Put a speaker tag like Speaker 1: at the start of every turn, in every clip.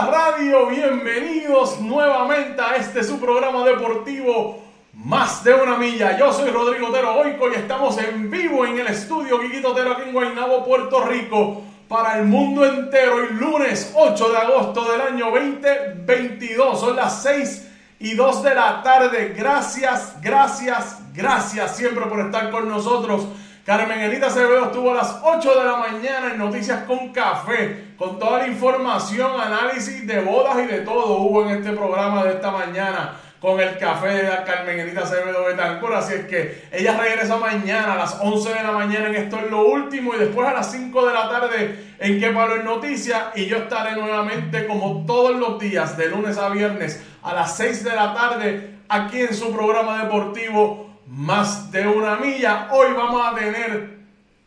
Speaker 1: Radio, bienvenidos nuevamente a este su programa deportivo Más de una milla. Yo soy Rodrigo Otero Oico y estamos en vivo en el estudio Quiquito Otero aquí en Guaynabo, Puerto Rico para el mundo entero el lunes 8 de agosto del año 2022. Son las 6 y 2 de la tarde. Gracias, gracias, gracias siempre por estar con nosotros. Carmen Elita Acevedo estuvo a las 8 de la mañana en Noticias con Café, con toda la información, análisis de bodas y de todo hubo en este programa de esta mañana con el café de la Carmenita Acevedo Betancur. Así es que ella regresa mañana a las 11 de la mañana en Esto es lo último y después a las 5 de la tarde en Que Palo en Noticias. Y yo estaré nuevamente como todos los días, de lunes a viernes, a las 6 de la tarde, aquí en su programa deportivo Más de una milla. Hoy vamos a tener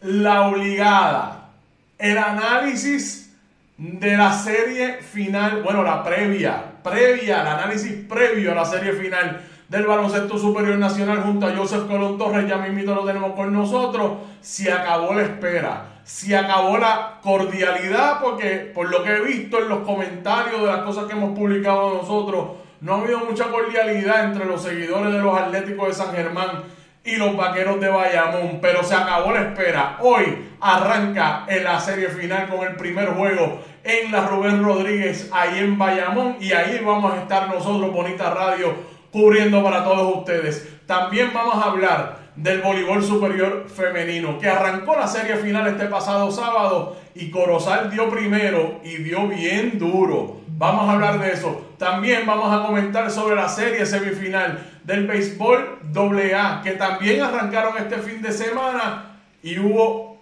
Speaker 1: la obligada, el análisis de la serie final, bueno, la previa, previa, el análisis previo a la serie final del baloncesto superior nacional junto a Joseph Colón Torres, ya mismito lo tenemos con nosotros, se acabó la espera, se acabó la cordialidad, porque por lo que he visto en los comentarios de las cosas que hemos publicado nosotros, no ha habido mucha cordialidad entre los seguidores de los Atléticos de San Germán y los vaqueros de Bayamón. Pero se acabó la espera. Hoy arranca en la serie final con el primer juego en la Rubén Rodríguez, ahí en Bayamón. Y ahí vamos a estar nosotros, Bonita Radio, cubriendo para todos ustedes. También vamos a hablar del voleibol superior femenino, que arrancó la serie final este pasado sábado y Corozal dio primero y dio bien duro. Vamos a hablar de eso. También vamos a comentar sobre la serie semifinal del béisbol AA, que también arrancaron este fin de semana y hubo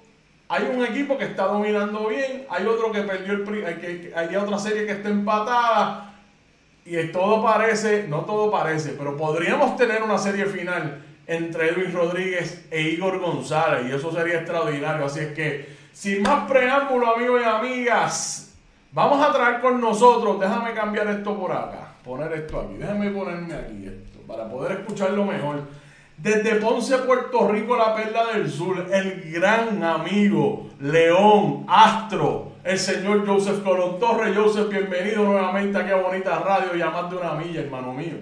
Speaker 1: hay un equipo que está dominando bien, hay otro que perdió el hay, hay otra serie que está empatada y todo parece, no todo parece, pero podríamos tener una serie final entre Luis Rodríguez e Igor González y eso sería extraordinario, así es que sin más preámbulo, amigos y amigas, vamos a traer con nosotros, déjame cambiar esto por acá, poner esto aquí, déjame ponerme aquí esto para poder escucharlo mejor. Desde Ponce, Puerto Rico, la Perla del Sur, el gran amigo León Astro, el señor Joseph Colón Torres. Joseph, bienvenido nuevamente aquí a Bonita Radio y más de una milla, hermano mío.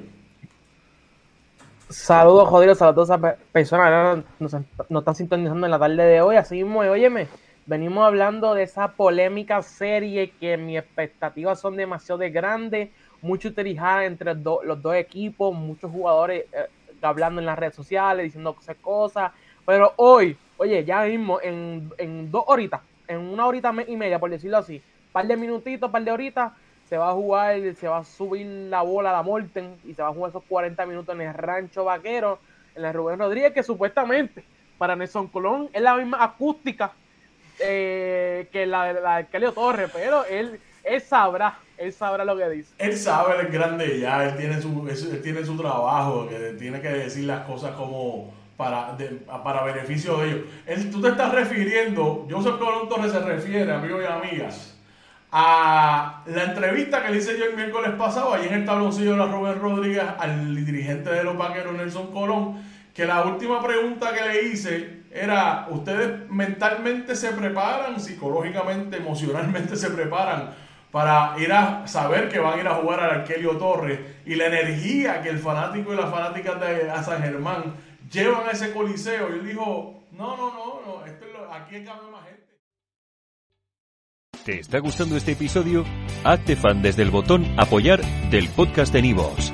Speaker 2: Saludos, jodidos, a todas esas personas que nos, nos, están sintonizando en la tarde de hoy. Así mismo, óyeme, venimos hablando de esa polémica serie que mis expectativas son demasiado grandes mucho utilizada entre los dos equipos, muchos jugadores eh, hablando en las redes sociales, diciendo cosas, pero hoy, oye, ya mismo, en, en dos horitas, en una horita y media, por decirlo así, par de minutitos, par de horitas, se va a jugar, se va a subir la bola a la Morten y se va a jugar esos 40 minutos en el Rancho Vaquero, en la Rubén Rodríguez, que supuestamente para Nelson Colón es la misma acústica eh, que la, la de Kelly Torres, pero él, él sabrá él sabrá lo que dice.
Speaker 1: Él sabe, él es grande ya, él tiene su, él tiene su trabajo, que tiene que decir las cosas como para, para beneficio de ellos. Él, tú te estás refiriendo, Joseph Colón Torres se refiere, amigos y amigas, a la entrevista que le hice yo el miércoles pasado, ahí en el tabloncillo de la Robert Rodríguez, al dirigente de los vaqueros Nelson Colón, que la última pregunta que le hice era, ¿ustedes mentalmente se preparan, psicológicamente, emocionalmente se preparan para ir a saber que van a ir a jugar al Arquelio Torres y la energía que el fanático y las fanáticas de San Germán llevan a ese coliseo. Y él dijo, no, no, no, no esto es lo, aquí más gente.
Speaker 3: ¿Te está gustando este episodio? Hazte fan desde el botón Apoyar del podcast de Nivos.